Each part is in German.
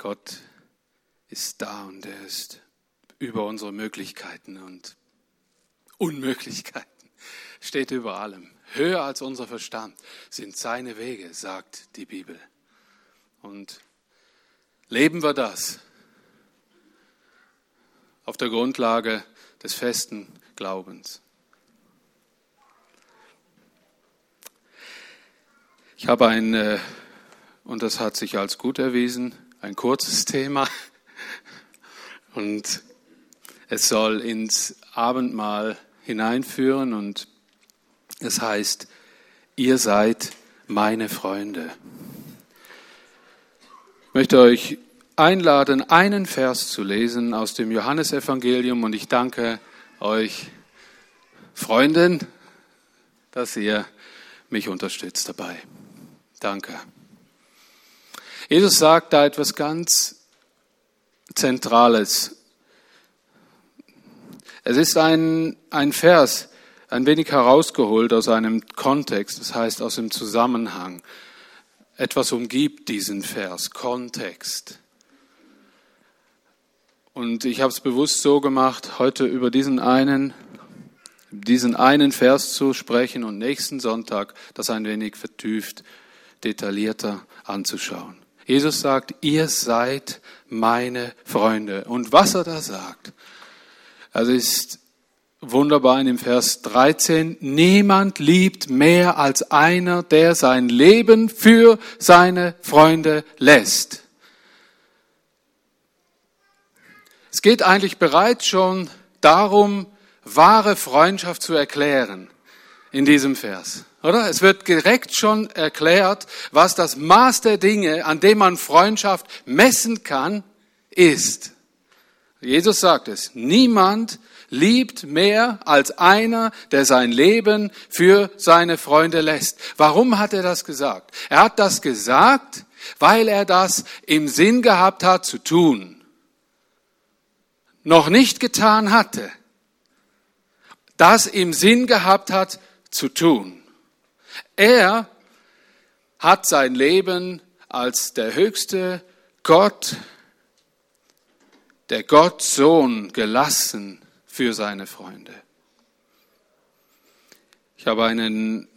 Gott ist da und er ist über unsere Möglichkeiten und Unmöglichkeiten, steht über allem. Höher als unser Verstand sind seine Wege, sagt die Bibel. Und leben wir das auf der Grundlage des festen Glaubens. Ich habe ein, äh, und das hat sich als gut erwiesen, ein kurzes Thema. Und es soll ins Abendmahl hineinführen und es heißt, ihr seid meine Freunde. Ich möchte euch einladen, einen Vers zu lesen aus dem Johannesevangelium und ich danke euch, Freunden, dass ihr mich unterstützt dabei. Danke. Jesus sagt da etwas ganz Zentrales. Es ist ein, ein Vers, ein wenig herausgeholt aus einem Kontext, das heißt aus dem Zusammenhang. Etwas umgibt diesen Vers, Kontext. Und ich habe es bewusst so gemacht, heute über diesen einen, diesen einen Vers zu sprechen und nächsten Sonntag das ein wenig vertieft, detaillierter anzuschauen. Jesus sagt, ihr seid meine Freunde. Und was er da sagt, also ist wunderbar in dem Vers 13, niemand liebt mehr als einer, der sein Leben für seine Freunde lässt. Es geht eigentlich bereits schon darum, wahre Freundschaft zu erklären in diesem Vers. Oder? Es wird direkt schon erklärt, was das Maß der Dinge, an dem man Freundschaft messen kann, ist. Jesus sagt es, niemand liebt mehr als einer, der sein Leben für seine Freunde lässt. Warum hat er das gesagt? Er hat das gesagt, weil er das im Sinn gehabt hat zu tun. Noch nicht getan hatte. Das im Sinn gehabt hat zu tun. Er hat sein Leben als der höchste Gott, der Gott Sohn gelassen für seine Freunde. Ich habe einen,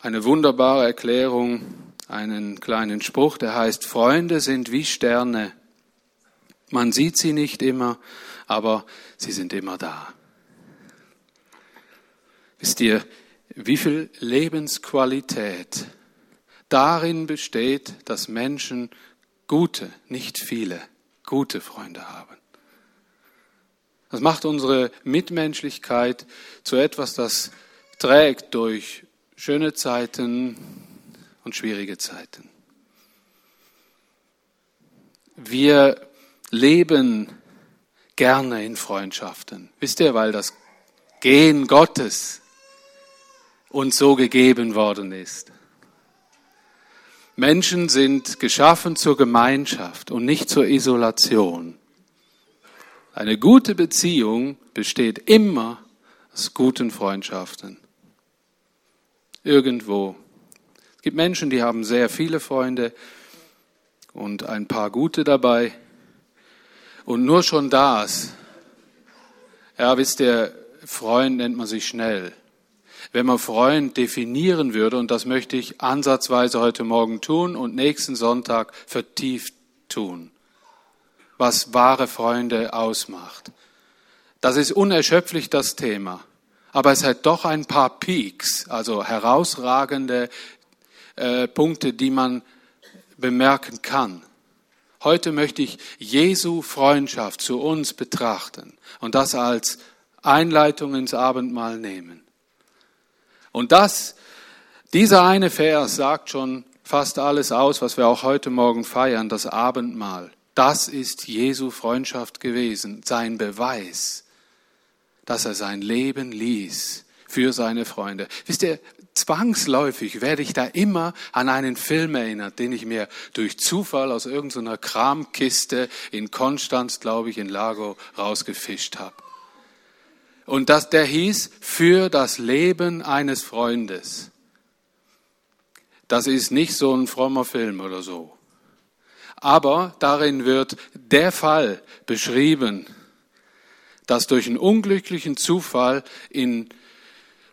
eine wunderbare Erklärung, einen kleinen Spruch, der heißt, Freunde sind wie Sterne. Man sieht sie nicht immer, aber sie sind immer da. Wisst ihr, wie viel Lebensqualität darin besteht, dass Menschen gute, nicht viele, gute Freunde haben. Das macht unsere Mitmenschlichkeit zu etwas, das trägt durch schöne Zeiten und schwierige Zeiten. Wir leben gerne in Freundschaften. Wisst ihr, weil das Gehen Gottes uns so gegeben worden ist. Menschen sind geschaffen zur Gemeinschaft und nicht zur Isolation. Eine gute Beziehung besteht immer aus guten Freundschaften. Irgendwo. Es gibt Menschen, die haben sehr viele Freunde und ein paar gute dabei. Und nur schon das, ja, wisst ihr, Freund nennt man sich schnell wenn man Freund definieren würde, und das möchte ich ansatzweise heute Morgen tun und nächsten Sonntag vertieft tun, was wahre Freunde ausmacht. Das ist unerschöpflich das Thema, aber es hat doch ein paar Peaks, also herausragende äh, Punkte, die man bemerken kann. Heute möchte ich Jesu Freundschaft zu uns betrachten und das als Einleitung ins Abendmahl nehmen. Und das, dieser eine Vers sagt schon fast alles aus, was wir auch heute Morgen feiern, das Abendmahl. Das ist Jesu Freundschaft gewesen, sein Beweis, dass er sein Leben ließ für seine Freunde. Wisst ihr, zwangsläufig werde ich da immer an einen Film erinnert, den ich mir durch Zufall aus irgendeiner Kramkiste in Konstanz, glaube ich, in Lago rausgefischt habe. Und das, der hieß für das Leben eines Freundes. Das ist nicht so ein frommer Film oder so. Aber darin wird der Fall beschrieben, dass durch einen unglücklichen Zufall in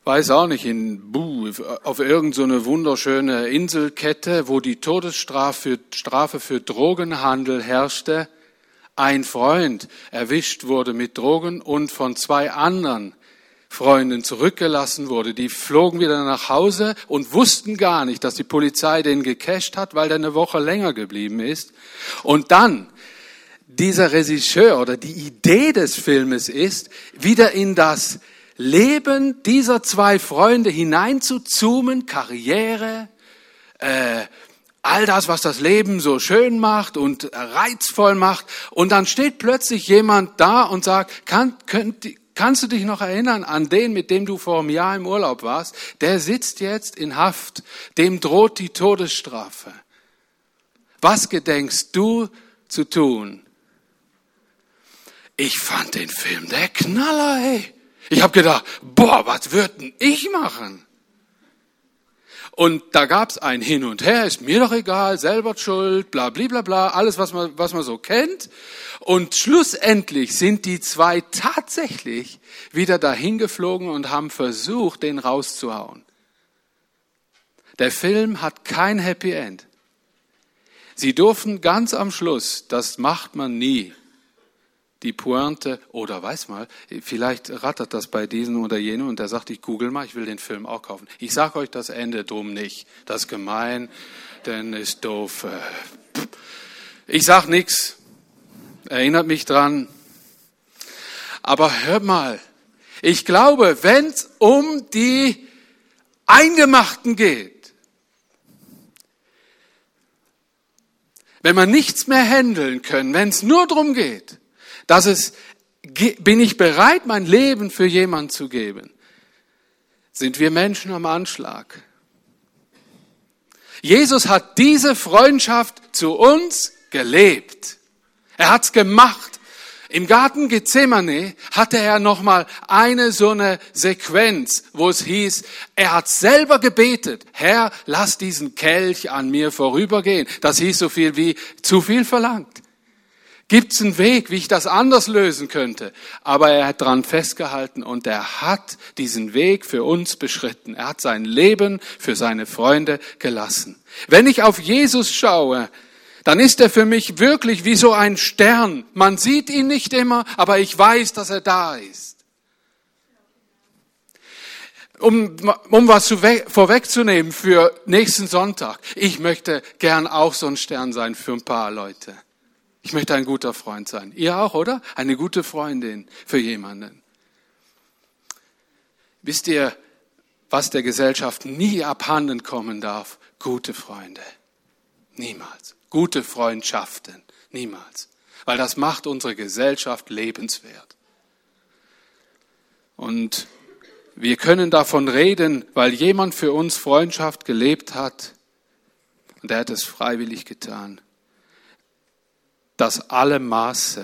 weiß auch nicht, in Buh, auf irgendeine so wunderschöne Inselkette, wo die Todesstrafe Strafe für Drogenhandel herrschte, ein Freund erwischt wurde mit Drogen und von zwei anderen Freunden zurückgelassen wurde. Die flogen wieder nach Hause und wussten gar nicht, dass die Polizei den gecasht hat, weil der eine Woche länger geblieben ist. Und dann dieser Regisseur oder die Idee des Filmes ist, wieder in das Leben dieser zwei Freunde hineinzuzoomen, Karriere, äh, all das, was das Leben so schön macht und reizvoll macht. Und dann steht plötzlich jemand da und sagt, kann, könnt, kannst du dich noch erinnern an den, mit dem du vor einem Jahr im Urlaub warst? Der sitzt jetzt in Haft, dem droht die Todesstrafe. Was gedenkst du zu tun? Ich fand den Film der Knaller, ey. Ich habe gedacht, boah, was würden ich machen? Und da gab's ein Hin und Her, ist mir doch egal, selber schuld, bla bla bla bla, alles, was man, was man so kennt. Und schlussendlich sind die zwei tatsächlich wieder dahin geflogen und haben versucht, den rauszuhauen. Der Film hat kein Happy End. Sie durften ganz am Schluss, das macht man nie, die Pointe, oder weiß mal, vielleicht rattert das bei diesem oder jenem und der sagt, ich google mal, ich will den Film auch kaufen. Ich sage euch das Ende drum nicht. Das ist gemein, denn ist doof. Äh, ich sag nichts. Erinnert mich dran. Aber hört mal, ich glaube, wenn es um die Eingemachten geht, wenn man nichts mehr handeln können, wenn es nur drum geht, dass es, bin ich bereit, mein Leben für jemanden zu geben? Sind wir Menschen am Anschlag? Jesus hat diese Freundschaft zu uns gelebt. Er hat's gemacht. Im Garten Gethsemane hatte er nochmal eine so eine Sequenz, wo es hieß, er hat selber gebetet, Herr, lass diesen Kelch an mir vorübergehen. Das hieß so viel wie zu viel verlangt. Gibt es einen Weg, wie ich das anders lösen könnte? Aber er hat dran festgehalten und er hat diesen Weg für uns beschritten. Er hat sein Leben für seine Freunde gelassen. Wenn ich auf Jesus schaue, dann ist er für mich wirklich wie so ein Stern. Man sieht ihn nicht immer, aber ich weiß, dass er da ist. Um, um was vorwegzunehmen für nächsten Sonntag. Ich möchte gern auch so ein Stern sein für ein paar Leute. Ich möchte ein guter Freund sein. Ihr auch, oder? Eine gute Freundin für jemanden. Wisst ihr, was der Gesellschaft nie abhanden kommen darf? Gute Freunde. Niemals. Gute Freundschaften. Niemals. Weil das macht unsere Gesellschaft lebenswert. Und wir können davon reden, weil jemand für uns Freundschaft gelebt hat und er hat es freiwillig getan das alle Maße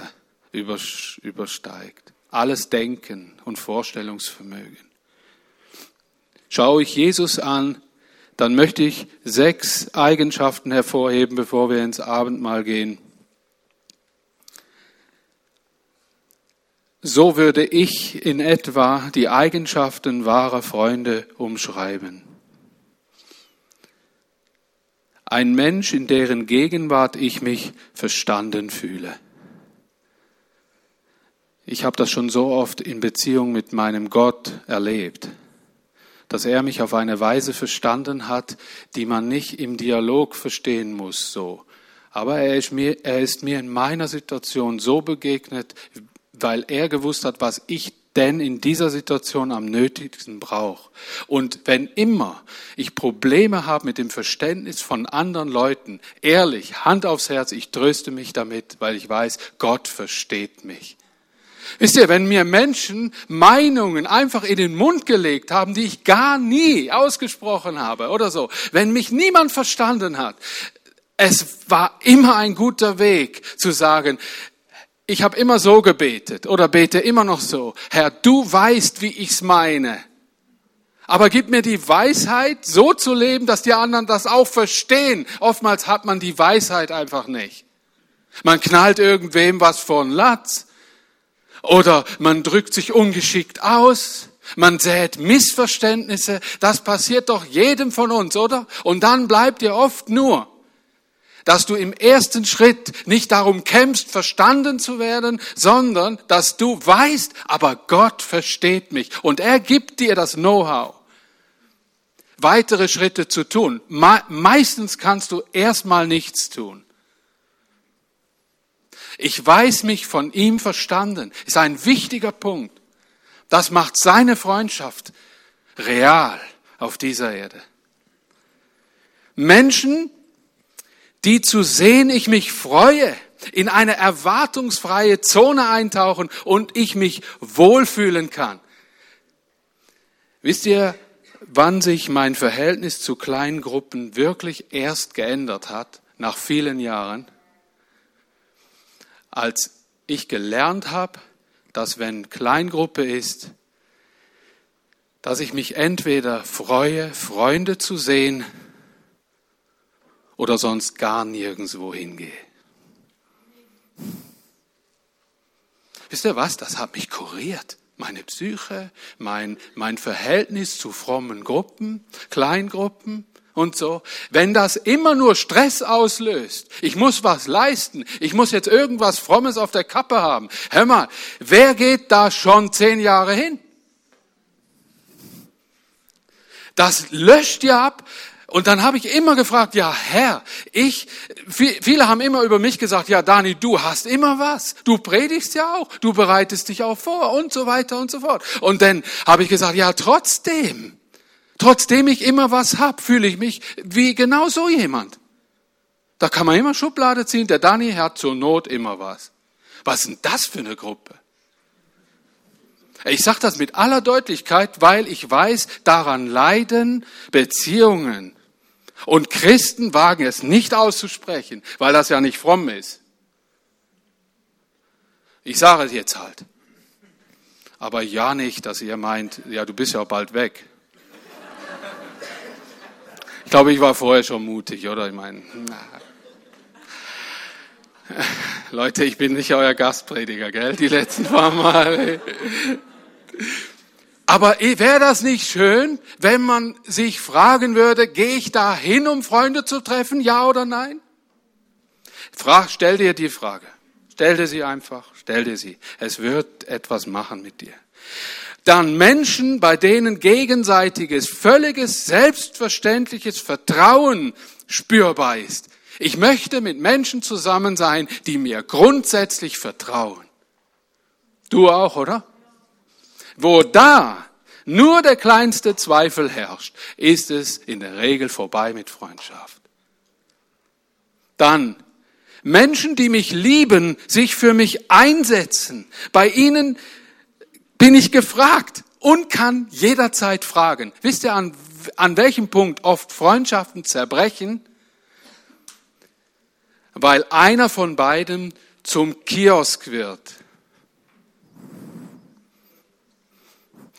übersteigt, alles Denken und Vorstellungsvermögen. Schaue ich Jesus an, dann möchte ich sechs Eigenschaften hervorheben, bevor wir ins Abendmahl gehen. So würde ich in etwa die Eigenschaften wahrer Freunde umschreiben. Ein Mensch, in deren Gegenwart ich mich verstanden fühle. Ich habe das schon so oft in Beziehung mit meinem Gott erlebt, dass er mich auf eine Weise verstanden hat, die man nicht im Dialog verstehen muss, so. Aber er ist mir, er ist mir in meiner Situation so begegnet, weil er gewusst hat, was ich denn in dieser Situation am nötigsten brauche. Und wenn immer ich Probleme habe mit dem Verständnis von anderen Leuten, ehrlich, Hand aufs Herz, ich tröste mich damit, weil ich weiß, Gott versteht mich. Wisst ihr, wenn mir Menschen Meinungen einfach in den Mund gelegt haben, die ich gar nie ausgesprochen habe oder so, wenn mich niemand verstanden hat, es war immer ein guter Weg zu sagen, ich habe immer so gebetet oder bete immer noch so. Herr, du weißt, wie ich's meine. Aber gib mir die Weisheit, so zu leben, dass die anderen das auch verstehen. Oftmals hat man die Weisheit einfach nicht. Man knallt irgendwem was von Latz. Oder man drückt sich ungeschickt aus. Man sät Missverständnisse. Das passiert doch jedem von uns, oder? Und dann bleibt dir oft nur, dass du im ersten Schritt nicht darum kämpfst, verstanden zu werden, sondern dass du weißt, aber Gott versteht mich und er gibt dir das Know-how, weitere Schritte zu tun. meistens kannst du erstmal nichts tun. Ich weiß mich von ihm verstanden, ist ein wichtiger Punkt. Das macht seine Freundschaft real auf dieser Erde. Menschen, die zu sehen ich mich freue, in eine erwartungsfreie Zone eintauchen und ich mich wohlfühlen kann. Wisst ihr, wann sich mein Verhältnis zu Kleingruppen wirklich erst geändert hat, nach vielen Jahren? Als ich gelernt habe, dass wenn Kleingruppe ist, dass ich mich entweder freue, Freunde zu sehen oder sonst gar nirgendwo hingehe. Wisst ihr was? Das hat mich kuriert. Meine Psyche, mein, mein Verhältnis zu frommen Gruppen, Kleingruppen und so. Wenn das immer nur Stress auslöst, ich muss was leisten, ich muss jetzt irgendwas Frommes auf der Kappe haben. Hör mal, wer geht da schon zehn Jahre hin? Das löscht ja ab. Und dann habe ich immer gefragt, ja Herr, ich, viele haben immer über mich gesagt, ja Dani, du hast immer was. Du predigst ja auch, du bereitest dich auch vor und so weiter und so fort. Und dann habe ich gesagt, ja trotzdem, trotzdem ich immer was hab, fühle ich mich wie genau so jemand. Da kann man immer Schublade ziehen, der Dani hat zur Not immer was. Was denn das für eine Gruppe? Ich sage das mit aller Deutlichkeit, weil ich weiß, daran leiden Beziehungen. Und Christen wagen es nicht auszusprechen, weil das ja nicht fromm ist. Ich sage es jetzt halt. Aber ja nicht, dass ihr meint, ja, du bist ja bald weg. Ich glaube, ich war vorher schon mutig, oder? Ich meine, Leute, ich bin nicht euer Gastprediger, gell? Die letzten paar Mal. Aber wäre das nicht schön, wenn man sich fragen würde, gehe ich da hin, um Freunde zu treffen, ja oder nein? Frag, stell dir die Frage. Stell dir sie einfach, stell dir sie. Es wird etwas machen mit dir. Dann Menschen, bei denen gegenseitiges, völliges, selbstverständliches Vertrauen spürbar ist. Ich möchte mit Menschen zusammen sein, die mir grundsätzlich vertrauen. Du auch, oder? Wo da nur der kleinste Zweifel herrscht, ist es in der Regel vorbei mit Freundschaft. Dann Menschen, die mich lieben, sich für mich einsetzen. Bei ihnen bin ich gefragt und kann jederzeit fragen. Wisst ihr, an, an welchem Punkt oft Freundschaften zerbrechen? Weil einer von beiden zum Kiosk wird.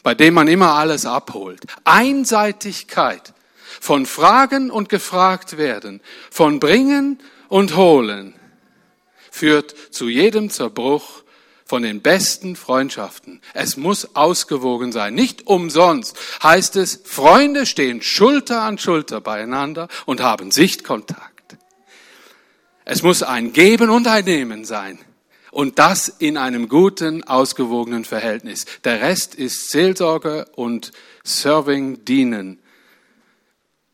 Bei dem man immer alles abholt. Einseitigkeit von Fragen und gefragt werden, von Bringen und Holen führt zu jedem Zerbruch von den besten Freundschaften. Es muss ausgewogen sein. Nicht umsonst heißt es, Freunde stehen Schulter an Schulter beieinander und haben Sichtkontakt. Es muss ein Geben und ein Nehmen sein. Und das in einem guten, ausgewogenen Verhältnis. Der Rest ist Seelsorge und Serving, Dienen.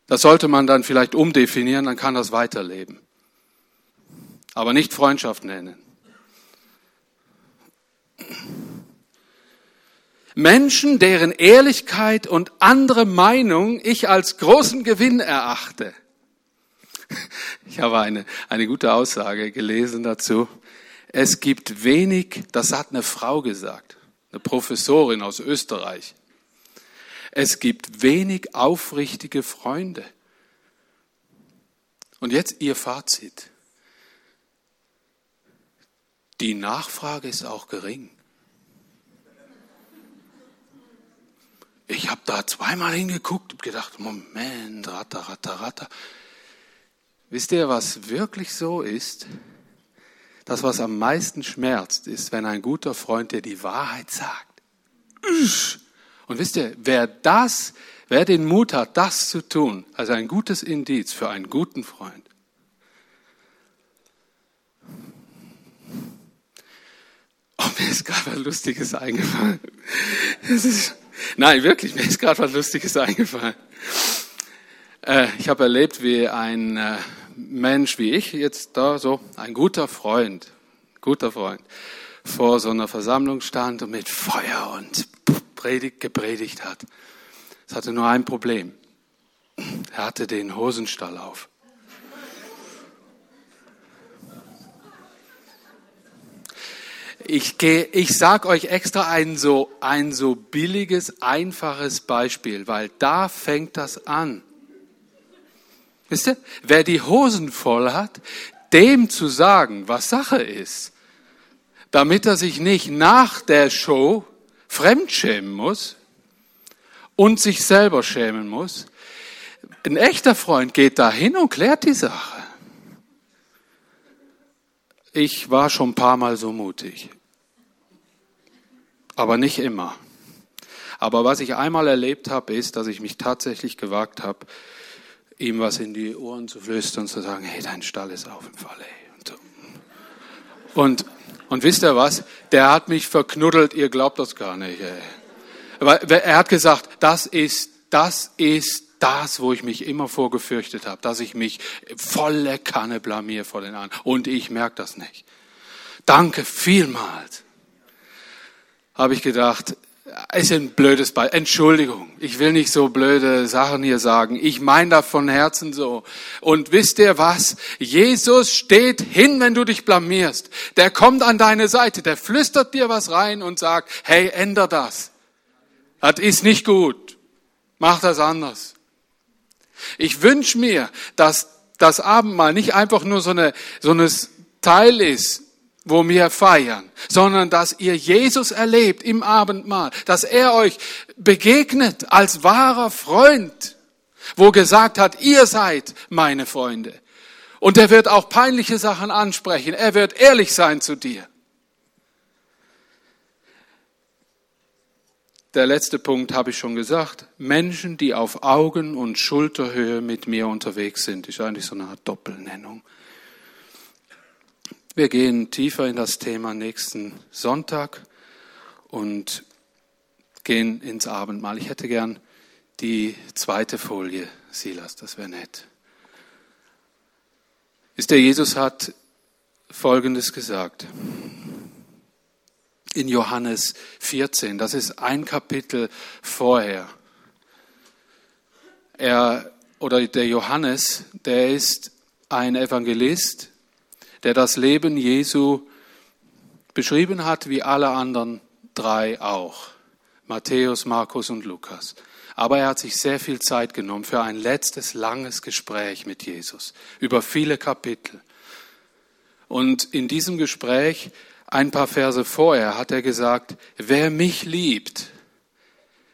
Das sollte man dann vielleicht umdefinieren, dann kann das weiterleben. Aber nicht Freundschaft nennen. Menschen, deren Ehrlichkeit und andere Meinung ich als großen Gewinn erachte. Ich habe eine, eine gute Aussage gelesen dazu es gibt wenig, das hat eine Frau gesagt, eine Professorin aus Österreich. Es gibt wenig aufrichtige Freunde. Und jetzt ihr Fazit. Die Nachfrage ist auch gering. Ich habe da zweimal hingeguckt und gedacht, Moment, ratter, ratter, ratter. Wisst ihr, was wirklich so ist? Das, was am meisten schmerzt, ist, wenn ein guter Freund dir die Wahrheit sagt. Und wisst ihr, wer das, wer den Mut hat, das zu tun, also ein gutes Indiz für einen guten Freund. Oh, mir ist gerade was Lustiges eingefallen. Ist, nein, wirklich, mir ist gerade was Lustiges eingefallen. Äh, ich habe erlebt, wie ein äh, Mensch wie ich jetzt da so, ein guter Freund, guter Freund, vor so einer Versammlung stand und mit Feuer und Predigt gepredigt hat. Es hatte nur ein Problem. Er hatte den Hosenstall auf. Ich, gehe, ich sag euch extra ein so, ein so billiges, einfaches Beispiel, weil da fängt das an. Wisst ihr, wer die Hosen voll hat, dem zu sagen, was Sache ist, damit er sich nicht nach der Show fremdschämen muss und sich selber schämen muss. Ein echter Freund geht dahin und klärt die Sache. Ich war schon ein paar Mal so mutig, aber nicht immer. Aber was ich einmal erlebt habe, ist, dass ich mich tatsächlich gewagt habe, ihm was in die Ohren zu flüstern und zu sagen, hey, dein Stall ist auf dem Fall. Ey. Und, und, und wisst ihr was? Der hat mich verknuddelt, ihr glaubt das gar nicht. Ey. Aber er hat gesagt, das ist, das ist das, wo ich mich immer vorgefürchtet habe, dass ich mich volle Kanne blamier vor den anderen. Und ich merke das nicht. Danke vielmals. Habe ich gedacht, ist ein blödes Beispiel. Entschuldigung, ich will nicht so blöde Sachen hier sagen. Ich meine das von Herzen so. Und wisst ihr was? Jesus steht hin, wenn du dich blamierst. Der kommt an deine Seite, der flüstert dir was rein und sagt, hey, änder das. Das ist nicht gut. Mach das anders. Ich wünsche mir, dass das Abendmahl nicht einfach nur so eine, so ein Teil ist, wo wir feiern, sondern dass ihr Jesus erlebt im Abendmahl, dass er euch begegnet als wahrer Freund, wo gesagt hat, ihr seid meine Freunde. Und er wird auch peinliche Sachen ansprechen. Er wird ehrlich sein zu dir. Der letzte Punkt habe ich schon gesagt. Menschen, die auf Augen- und Schulterhöhe mit mir unterwegs sind, ist eigentlich so eine Art Doppelnennung. Wir gehen tiefer in das Thema nächsten Sonntag und gehen ins Abendmahl. Ich hätte gern die zweite Folie, Silas, das wäre nett. Ist der Jesus hat Folgendes gesagt. In Johannes 14, das ist ein Kapitel vorher. Er, oder der Johannes, der ist ein Evangelist, der das Leben Jesu beschrieben hat, wie alle anderen drei auch. Matthäus, Markus und Lukas. Aber er hat sich sehr viel Zeit genommen für ein letztes langes Gespräch mit Jesus über viele Kapitel. Und in diesem Gespräch, ein paar Verse vorher, hat er gesagt, wer mich liebt,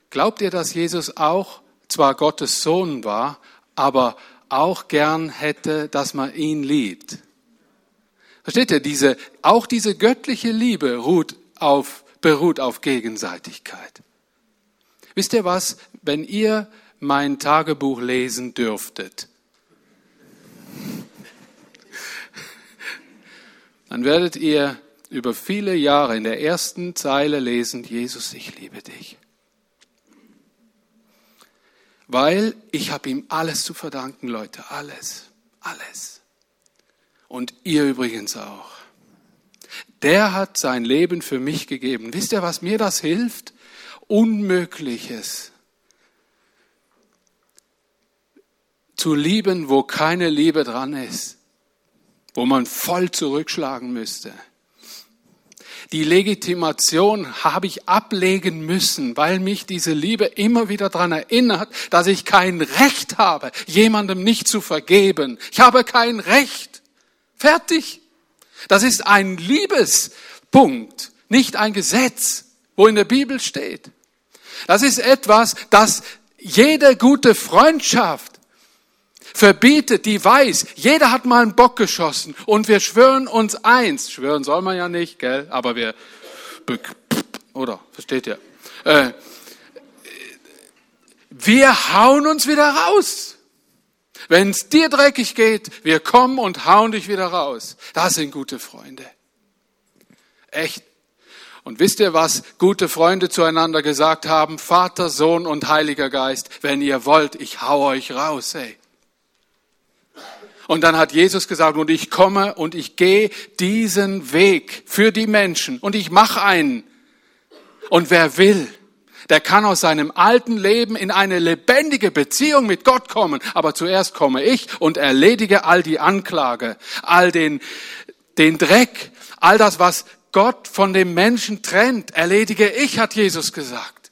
glaubt ihr, dass Jesus auch zwar Gottes Sohn war, aber auch gern hätte, dass man ihn liebt? Versteht ihr, diese, auch diese göttliche Liebe ruht auf, beruht auf Gegenseitigkeit. Wisst ihr was, wenn ihr mein Tagebuch lesen dürftet, dann werdet ihr über viele Jahre in der ersten Zeile lesen, Jesus, ich liebe dich. Weil ich habe ihm alles zu verdanken, Leute, alles, alles und ihr übrigens auch. Der hat sein Leben für mich gegeben. Wisst ihr, was mir das hilft? Unmögliches. Zu lieben, wo keine Liebe dran ist, wo man voll zurückschlagen müsste. Die Legitimation habe ich ablegen müssen, weil mich diese Liebe immer wieder daran erinnert, dass ich kein Recht habe, jemandem nicht zu vergeben. Ich habe kein Recht. Fertig. Das ist ein Liebespunkt, nicht ein Gesetz, wo in der Bibel steht. Das ist etwas, das jede gute Freundschaft verbietet, die weiß, jeder hat mal einen Bock geschossen und wir schwören uns eins. Schwören soll man ja nicht, gell? Aber wir, oder, versteht ihr? Äh, wir hauen uns wieder raus. Wenn es dir dreckig geht, wir kommen und hauen dich wieder raus. Das sind gute Freunde. Echt. Und wisst ihr, was gute Freunde zueinander gesagt haben? Vater, Sohn und Heiliger Geist, wenn ihr wollt, ich hau euch raus, ey. Und dann hat Jesus gesagt, und ich komme und ich gehe diesen Weg für die Menschen und ich mache einen. Und wer will, der kann aus seinem alten Leben in eine lebendige Beziehung mit Gott kommen. Aber zuerst komme ich und erledige all die Anklage, all den, den Dreck, all das, was Gott von dem Menschen trennt, erledige ich, hat Jesus gesagt.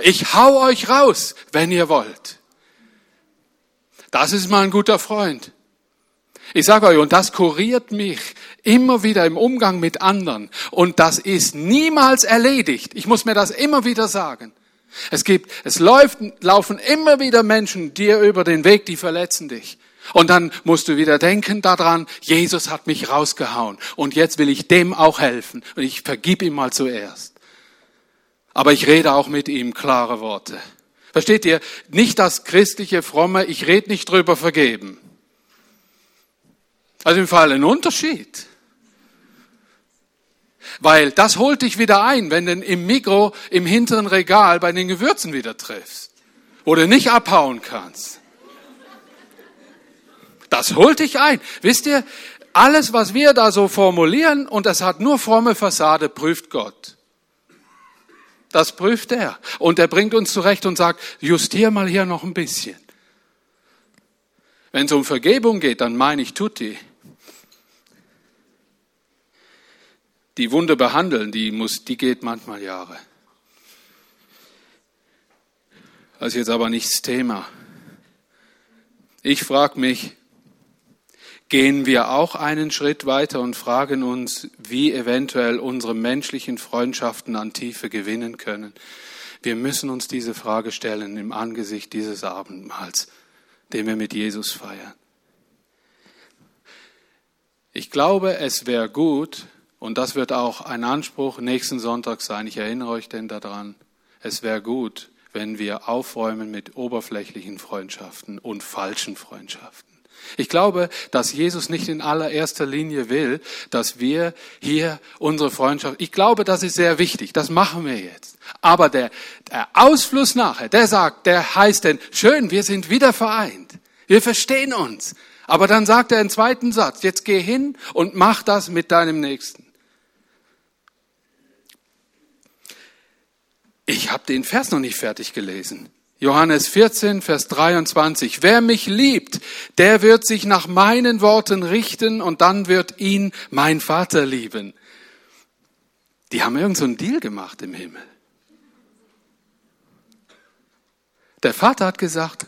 Ich hau euch raus, wenn ihr wollt. Das ist mal ein guter Freund. Ich sage euch, und das kuriert mich immer wieder im Umgang mit anderen. Und das ist niemals erledigt. Ich muss mir das immer wieder sagen. Es gibt, es läuft, laufen immer wieder Menschen dir über den Weg, die verletzen dich. Und dann musst du wieder denken daran, Jesus hat mich rausgehauen und jetzt will ich dem auch helfen und ich vergib ihm mal zuerst. Aber ich rede auch mit ihm klare Worte. Versteht ihr? Nicht das christliche Fromme, ich rede nicht drüber vergeben. Also im Fall ein Unterschied. Weil das holt dich wieder ein, wenn du im Mikro im hinteren Regal bei den Gewürzen wieder triffst, du nicht abhauen kannst. Das holt dich ein. Wisst ihr, alles, was wir da so formulieren, und es hat nur fromme Fassade, prüft Gott. Das prüft er. Und er bringt uns zurecht und sagt, justier mal hier noch ein bisschen. Wenn es um Vergebung geht, dann meine ich Tutti. Die Wunde behandeln, die muss, die geht manchmal Jahre. Das ist jetzt aber nicht das Thema. Ich frage mich, gehen wir auch einen Schritt weiter und fragen uns, wie eventuell unsere menschlichen Freundschaften an Tiefe gewinnen können. Wir müssen uns diese Frage stellen im Angesicht dieses Abendmahls, den wir mit Jesus feiern. Ich glaube, es wäre gut, und das wird auch ein Anspruch nächsten Sonntag sein, ich erinnere euch denn daran, es wäre gut, wenn wir aufräumen mit oberflächlichen Freundschaften und falschen Freundschaften. Ich glaube, dass Jesus nicht in allererster Linie will, dass wir hier unsere Freundschaft, ich glaube, das ist sehr wichtig, das machen wir jetzt. Aber der, der Ausfluss nachher, der sagt, der heißt denn, schön, wir sind wieder vereint. Wir verstehen uns. Aber dann sagt er im zweiten Satz, jetzt geh hin und mach das mit deinem Nächsten. Ich habe den Vers noch nicht fertig gelesen. Johannes 14, Vers 23. Wer mich liebt, der wird sich nach meinen Worten richten und dann wird ihn mein Vater lieben. Die haben irgend so einen Deal gemacht im Himmel. Der Vater hat gesagt,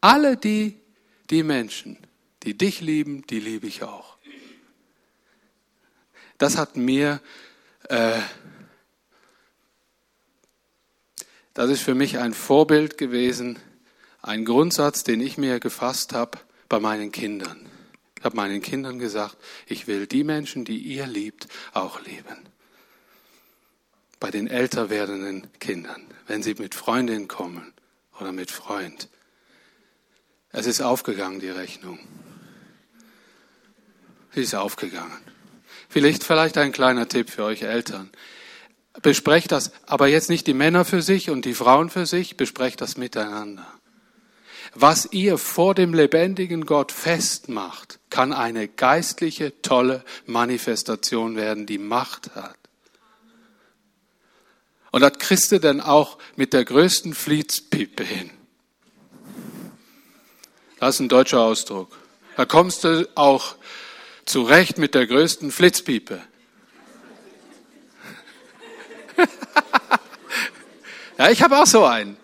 alle die, die Menschen, die dich lieben, die liebe ich auch. Das hat mir äh, Das ist für mich ein Vorbild gewesen, ein Grundsatz, den ich mir gefasst habe bei meinen Kindern. Ich habe meinen Kindern gesagt, ich will die Menschen, die ihr liebt, auch lieben. Bei den älter werdenden Kindern, wenn sie mit Freundin kommen oder mit Freund. Es ist aufgegangen, die Rechnung. Sie ist aufgegangen. Vielleicht, vielleicht ein kleiner Tipp für euch Eltern besprecht das, aber jetzt nicht die Männer für sich und die Frauen für sich, besprecht das miteinander. Was ihr vor dem lebendigen Gott festmacht, kann eine geistliche, tolle Manifestation werden, die Macht hat. Und kriegst du dann auch mit der größten Fliezpipe hin. Das ist ein deutscher Ausdruck. Da kommst du auch zurecht mit der größten Flitzpiepe. Ja, ich habe auch so einen.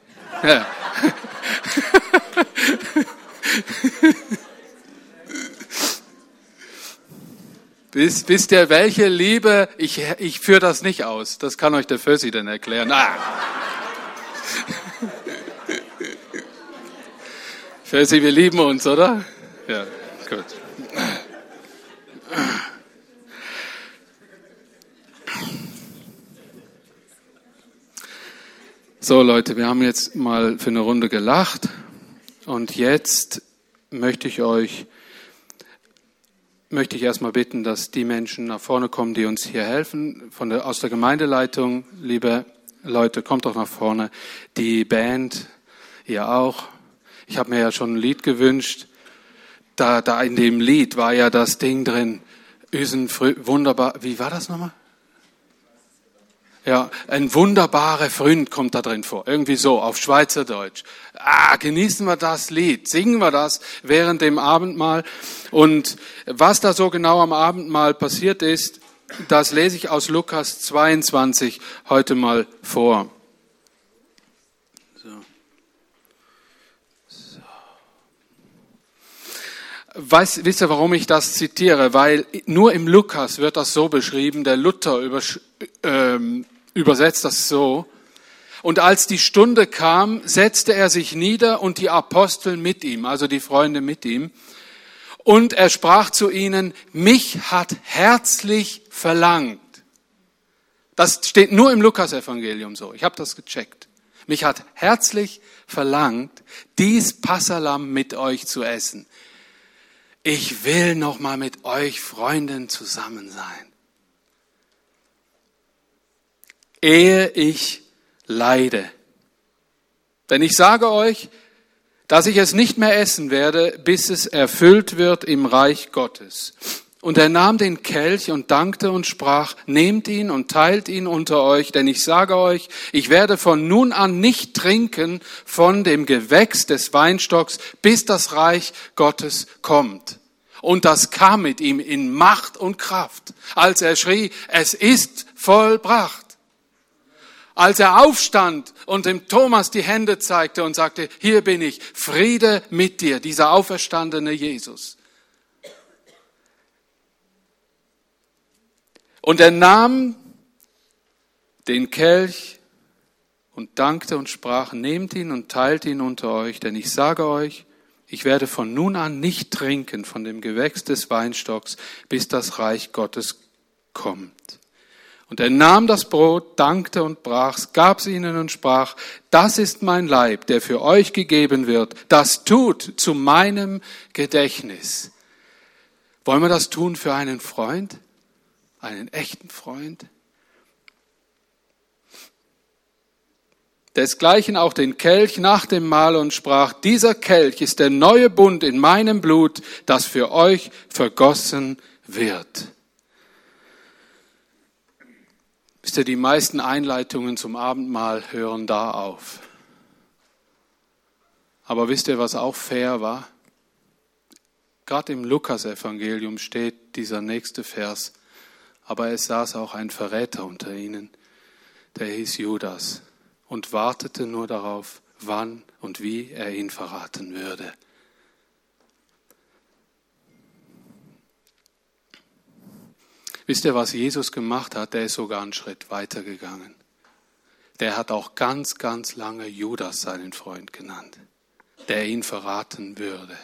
Wisst, wisst ihr, welche Liebe? Ich, ich führe das nicht aus. Das kann euch der Fösi dann erklären. Ah. Felsi, wir lieben uns, oder? Ja, gut. So Leute, wir haben jetzt mal für eine Runde gelacht und jetzt möchte ich euch möchte ich erstmal bitten, dass die Menschen nach vorne kommen, die uns hier helfen. Von der, aus der Gemeindeleitung, liebe Leute, kommt doch nach vorne. Die Band, ihr auch. Ich habe mir ja schon ein Lied gewünscht. Da, da in dem Lied war ja das Ding drin. Üsen, wunderbar. Wie war das nochmal? Ja, ein wunderbarer Freund kommt da drin vor. Irgendwie so, auf Schweizerdeutsch. Ah, genießen wir das Lied, singen wir das während dem Abendmahl. Und was da so genau am Abendmahl passiert ist, das lese ich aus Lukas 22 heute mal vor. So. So. Weiß, wisst ihr, warum ich das zitiere? Weil nur im Lukas wird das so beschrieben, der Luther über, ähm, übersetzt das so. Und als die Stunde kam, setzte er sich nieder und die Apostel mit ihm, also die Freunde mit ihm. Und er sprach zu ihnen, mich hat herzlich verlangt. Das steht nur im Lukasevangelium so. Ich habe das gecheckt. Mich hat herzlich verlangt, dies Passalam mit euch zu essen. Ich will noch mal mit euch Freunden zusammen sein. Ehe ich leide. Denn ich sage euch, dass ich es nicht mehr essen werde, bis es erfüllt wird im Reich Gottes. Und er nahm den Kelch und dankte und sprach, nehmt ihn und teilt ihn unter euch, denn ich sage euch, ich werde von nun an nicht trinken von dem Gewächs des Weinstocks, bis das Reich Gottes kommt. Und das kam mit ihm in Macht und Kraft, als er schrie, es ist vollbracht als er aufstand und dem Thomas die Hände zeigte und sagte, hier bin ich, Friede mit dir, dieser auferstandene Jesus. Und er nahm den Kelch und dankte und sprach, nehmt ihn und teilt ihn unter euch, denn ich sage euch, ich werde von nun an nicht trinken von dem Gewächs des Weinstocks, bis das Reich Gottes kommt. Und er nahm das Brot, dankte und brach's, gab's ihnen und sprach, das ist mein Leib, der für euch gegeben wird. Das tut zu meinem Gedächtnis. Wollen wir das tun für einen Freund? Einen echten Freund? Desgleichen auch den Kelch nach dem Mahl und sprach, dieser Kelch ist der neue Bund in meinem Blut, das für euch vergossen wird. Wisst ihr, die meisten Einleitungen zum Abendmahl hören da auf. Aber wisst ihr, was auch fair war? Gerade im Lukas-Evangelium steht dieser nächste Vers. Aber es saß auch ein Verräter unter ihnen, der hieß Judas und wartete nur darauf, wann und wie er ihn verraten würde. Wisst ihr, was Jesus gemacht hat? Der ist sogar einen Schritt weiter gegangen. Der hat auch ganz, ganz lange Judas seinen Freund genannt, der ihn verraten würde.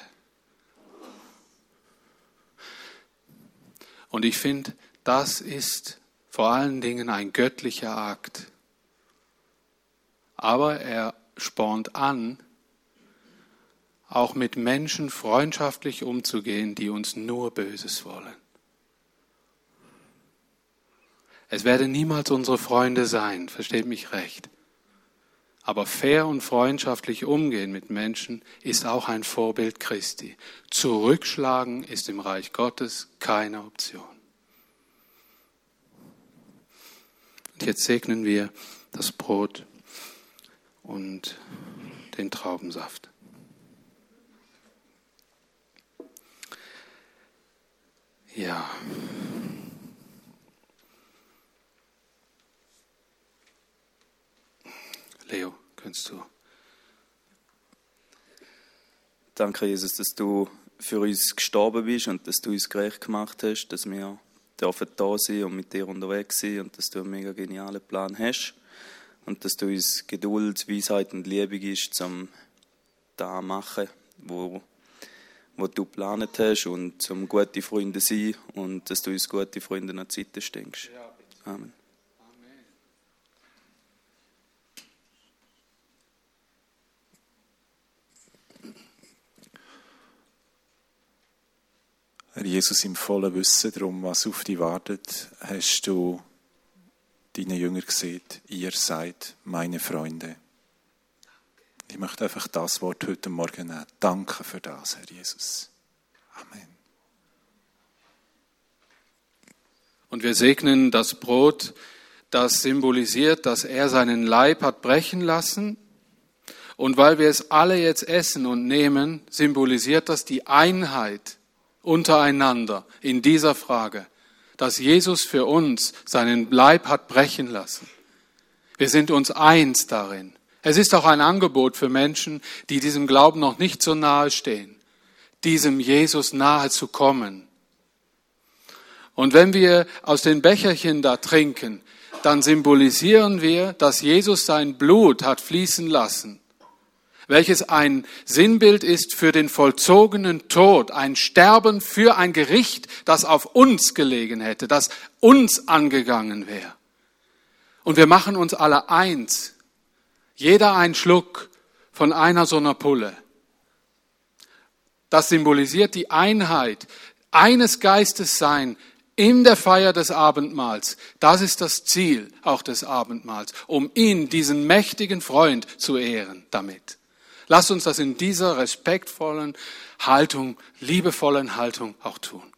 Und ich finde, das ist vor allen Dingen ein göttlicher Akt. Aber er spornt an, auch mit Menschen freundschaftlich umzugehen, die uns nur Böses wollen. Es werden niemals unsere Freunde sein, versteht mich recht. Aber fair und freundschaftlich umgehen mit Menschen ist auch ein Vorbild Christi. Zurückschlagen ist im Reich Gottes keine Option. Und jetzt segnen wir das Brot und den Traubensaft. Ja. Leo, kannst du. Danke, Jesus, dass du für uns gestorben bist und dass du uns gerecht gemacht hast, dass wir dürfen da sein und mit dir unterwegs sein und dass du einen mega genialen Plan hast und dass du uns Geduld, Weisheit und Liebe gibst, um da machen, wo, wo du geplant hast und zum gute Freunde sein und dass du uns gute Freunde an die Seite stehst. Amen. Herr Jesus, im vollen Wissen darum, was auf dich wartet, hast du deine Jünger gesehen, ihr seid meine Freunde. Ich möchte einfach das Wort heute Morgen nehmen. Danke für das, Herr Jesus. Amen. Und wir segnen das Brot, das symbolisiert, dass er seinen Leib hat brechen lassen. Und weil wir es alle jetzt essen und nehmen, symbolisiert das die Einheit untereinander in dieser Frage, dass Jesus für uns seinen Leib hat brechen lassen. Wir sind uns eins darin. Es ist auch ein Angebot für Menschen, die diesem Glauben noch nicht so nahe stehen, diesem Jesus nahe zu kommen. Und wenn wir aus den Becherchen da trinken, dann symbolisieren wir, dass Jesus sein Blut hat fließen lassen, welches ein Sinnbild ist für den vollzogenen Tod, ein Sterben für ein Gericht, das auf uns gelegen hätte, das uns angegangen wäre. Und wir machen uns alle eins jeder ein Schluck von einer so einer Pulle. Das symbolisiert die Einheit, eines Geistes sein in der Feier des Abendmahls. Das ist das Ziel auch des Abendmahls, um ihn, diesen mächtigen Freund, zu ehren damit. Lasst uns das in dieser respektvollen Haltung, liebevollen Haltung auch tun.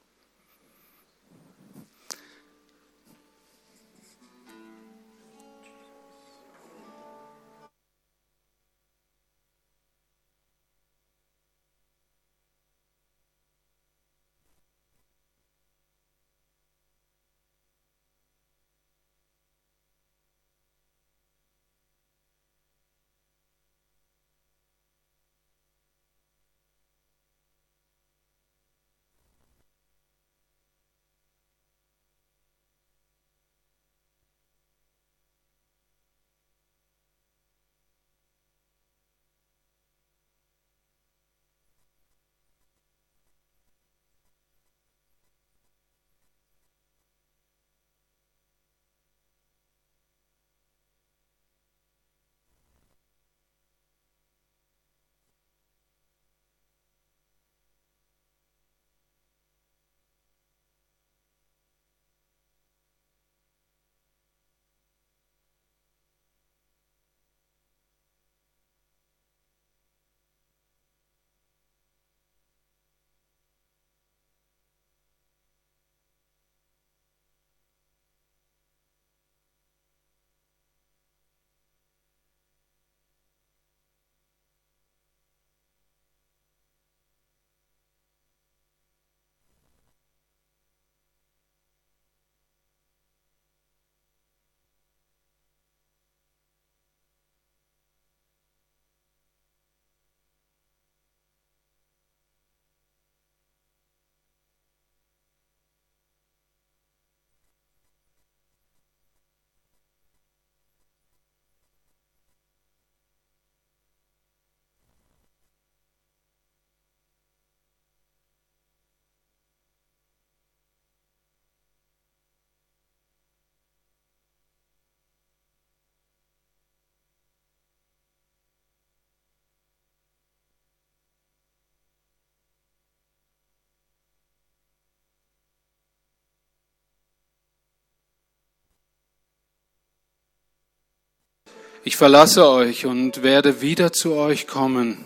Ich verlasse euch und werde wieder zu euch kommen.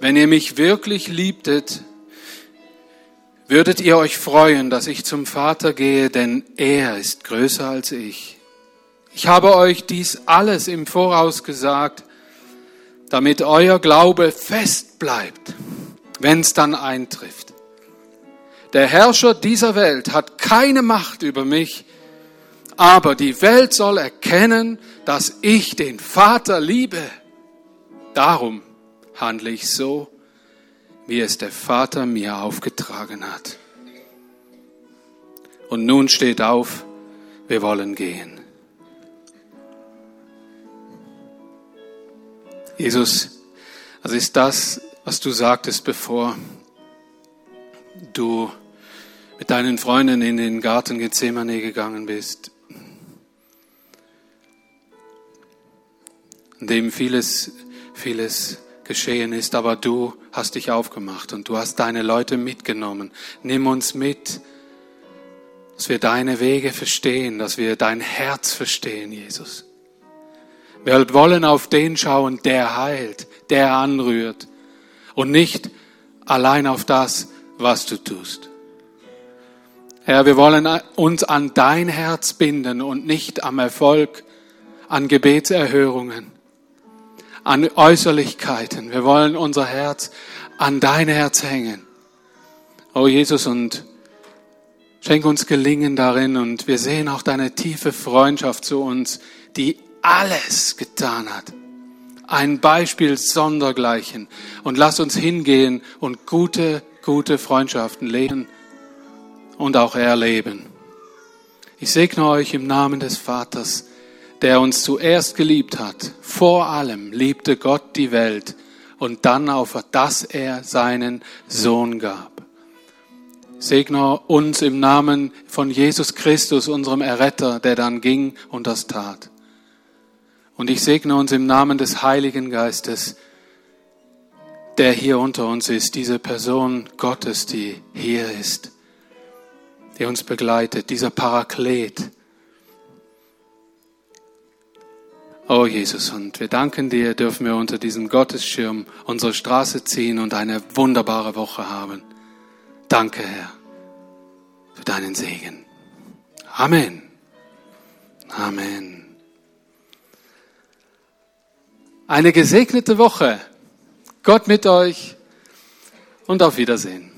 Wenn ihr mich wirklich liebtet, würdet ihr euch freuen, dass ich zum Vater gehe, denn er ist größer als ich. Ich habe euch dies alles im Voraus gesagt, damit euer Glaube fest bleibt, wenn es dann eintrifft. Der Herrscher dieser Welt hat keine Macht über mich, aber die Welt soll erkennen, dass ich den Vater liebe. Darum handle ich so, wie es der Vater mir aufgetragen hat. Und nun steht auf, wir wollen gehen. Jesus, Das ist das, was du sagtest, bevor du mit deinen Freunden in den Garten Gethsemane gegangen bist, in dem vieles, vieles geschehen ist, aber du hast dich aufgemacht und du hast deine Leute mitgenommen. Nimm uns mit, dass wir deine Wege verstehen, dass wir dein Herz verstehen, Jesus. Wir wollen auf den schauen, der heilt, der anrührt und nicht allein auf das, was du tust. Herr, wir wollen uns an dein Herz binden und nicht am Erfolg, an Gebetserhörungen, an Äußerlichkeiten. Wir wollen unser Herz an dein Herz hängen. Oh Jesus, und schenk uns Gelingen darin. Und wir sehen auch deine tiefe Freundschaft zu uns, die alles getan hat. Ein Beispiel sondergleichen. Und lass uns hingehen und gute, gute Freundschaften leben und auch erleben. Ich segne euch im Namen des Vaters, der uns zuerst geliebt hat. Vor allem liebte Gott die Welt und dann auf, dass er seinen Sohn gab. Segne uns im Namen von Jesus Christus, unserem Erretter, der dann ging und das tat. Und ich segne uns im Namen des Heiligen Geistes, der hier unter uns ist, diese Person Gottes, die hier ist, die uns begleitet, dieser Paraklet. Oh Jesus, und wir danken dir, dürfen wir unter diesem Gottesschirm unsere Straße ziehen und eine wunderbare Woche haben. Danke, Herr, für deinen Segen. Amen. Amen. Eine gesegnete Woche. Gott mit euch und auf Wiedersehen.